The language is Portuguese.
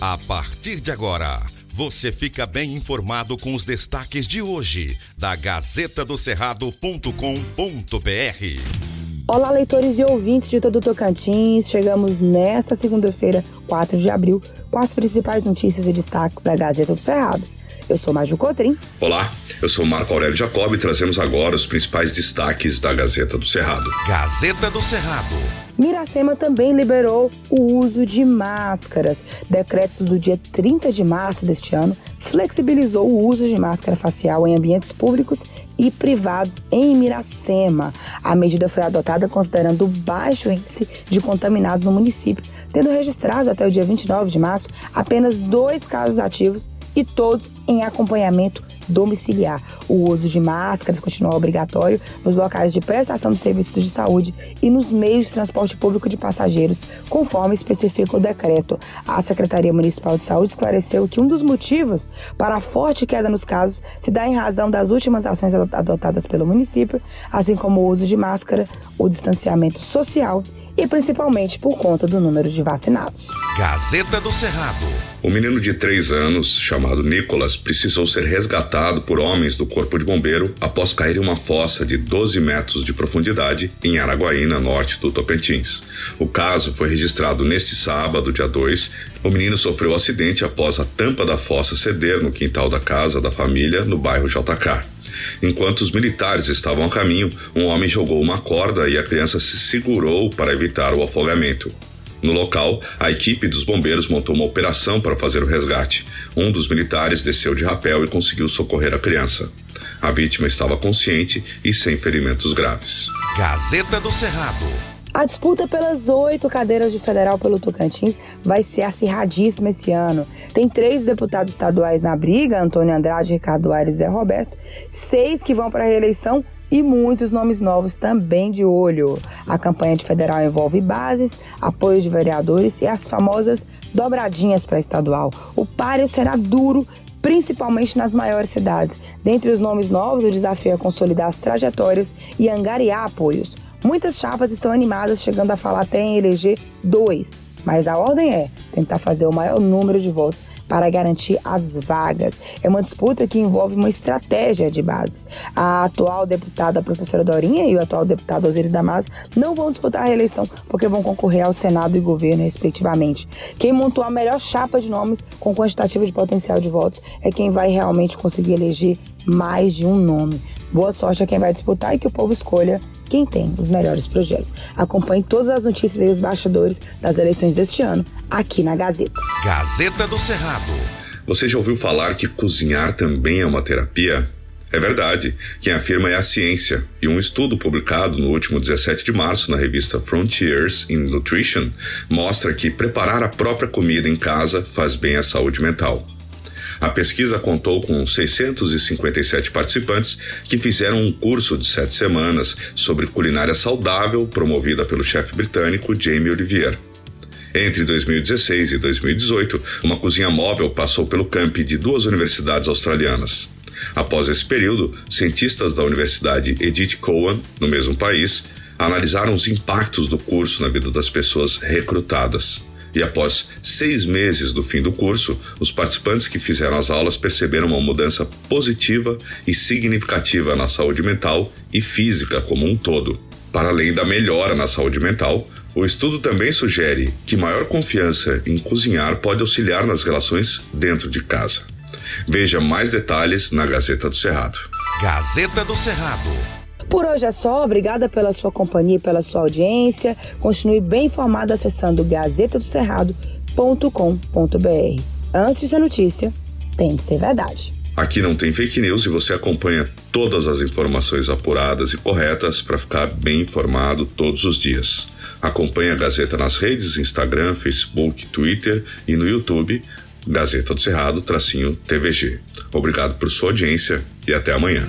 A partir de agora, você fica bem informado com os destaques de hoje da Gazeta do Cerrado.com.br. Olá, leitores e ouvintes de todo o Tocantins. Chegamos nesta segunda-feira, 4 de abril, com as principais notícias e destaques da Gazeta do Cerrado. Eu sou Maju Cotrim. Olá, eu sou Marco Aurélio Jacob e trazemos agora os principais destaques da Gazeta do Cerrado. Gazeta do Cerrado. Miracema também liberou o uso de máscaras. Decreto do dia 30 de março deste ano flexibilizou o uso de máscara facial em ambientes públicos e privados em Miracema. A medida foi adotada considerando o baixo índice de contaminados no município, tendo registrado até o dia 29 de março apenas dois casos ativos e todos em acompanhamento domiciliar. O uso de máscaras continua obrigatório nos locais de prestação de serviços de saúde e nos meios de transporte público de passageiros, conforme especifica o decreto. A Secretaria Municipal de Saúde esclareceu que um dos motivos para a forte queda nos casos se dá em razão das últimas ações adotadas pelo município, assim como o uso de máscara, o distanciamento social e principalmente por conta do número de vacinados. Gazeta do Cerrado. O menino de três anos, chamado Nicolas, precisou ser resgatado por homens do Corpo de Bombeiro após cair em uma fossa de 12 metros de profundidade em Araguaína, norte do Tocantins. O caso foi registrado neste sábado, dia 2. O menino sofreu um acidente após a tampa da fossa ceder no quintal da casa da família, no bairro JK. Enquanto os militares estavam a caminho, um homem jogou uma corda e a criança se segurou para evitar o afogamento. No local, a equipe dos bombeiros montou uma operação para fazer o resgate. Um dos militares desceu de rapel e conseguiu socorrer a criança. A vítima estava consciente e sem ferimentos graves. Gazeta do Cerrado. A disputa pelas oito cadeiras de federal pelo Tocantins vai ser acirradíssima esse ano. Tem três deputados estaduais na briga, Antônio Andrade, Ricardo Aires e Zé Roberto, seis que vão para a reeleição e muitos nomes novos também de olho. A campanha de federal envolve bases, apoio de vereadores e as famosas dobradinhas para estadual. O páreo será duro, principalmente nas maiores cidades. Dentre os nomes novos, o desafio é consolidar as trajetórias e angariar apoios. Muitas chapas estão animadas, chegando a falar até em eleger dois. Mas a ordem é tentar fazer o maior número de votos para garantir as vagas. É uma disputa que envolve uma estratégia de base. A atual deputada professora Dorinha e o atual deputado Osiris Damasio não vão disputar a reeleição porque vão concorrer ao Senado e governo, respectivamente. Quem montou a melhor chapa de nomes com quantitativa de potencial de votos é quem vai realmente conseguir eleger mais de um nome. Boa sorte a quem vai disputar e que o povo escolha quem tem os melhores projetos. Acompanhe todas as notícias e os bastidores das eleições deste ano aqui na Gazeta. Gazeta do Cerrado. Você já ouviu falar que cozinhar também é uma terapia? É verdade. Quem afirma é a ciência. E um estudo publicado no último 17 de março na revista Frontiers in Nutrition mostra que preparar a própria comida em casa faz bem à saúde mental. A pesquisa contou com 657 participantes que fizeram um curso de sete semanas sobre culinária saudável promovida pelo chefe britânico Jamie Olivier. Entre 2016 e 2018, uma cozinha móvel passou pelo camp de duas universidades australianas. Após esse período, cientistas da Universidade Edith Cowan, no mesmo país, analisaram os impactos do curso na vida das pessoas recrutadas. E após seis meses do fim do curso, os participantes que fizeram as aulas perceberam uma mudança positiva e significativa na saúde mental e física como um todo. Para além da melhora na saúde mental, o estudo também sugere que maior confiança em cozinhar pode auxiliar nas relações dentro de casa. Veja mais detalhes na Gazeta do Cerrado. Gazeta do Cerrado. Por hoje é só, obrigada pela sua companhia e pela sua audiência. Continue bem informado acessando gazetadocerrado.com.br. Antes ser notícia, tem que ser verdade. Aqui não tem fake news e você acompanha todas as informações apuradas e corretas para ficar bem informado todos os dias. Acompanhe a Gazeta nas redes Instagram, Facebook, Twitter e no YouTube, Gazeta do Cerrado, tracinho TVG. Obrigado por sua audiência e até amanhã.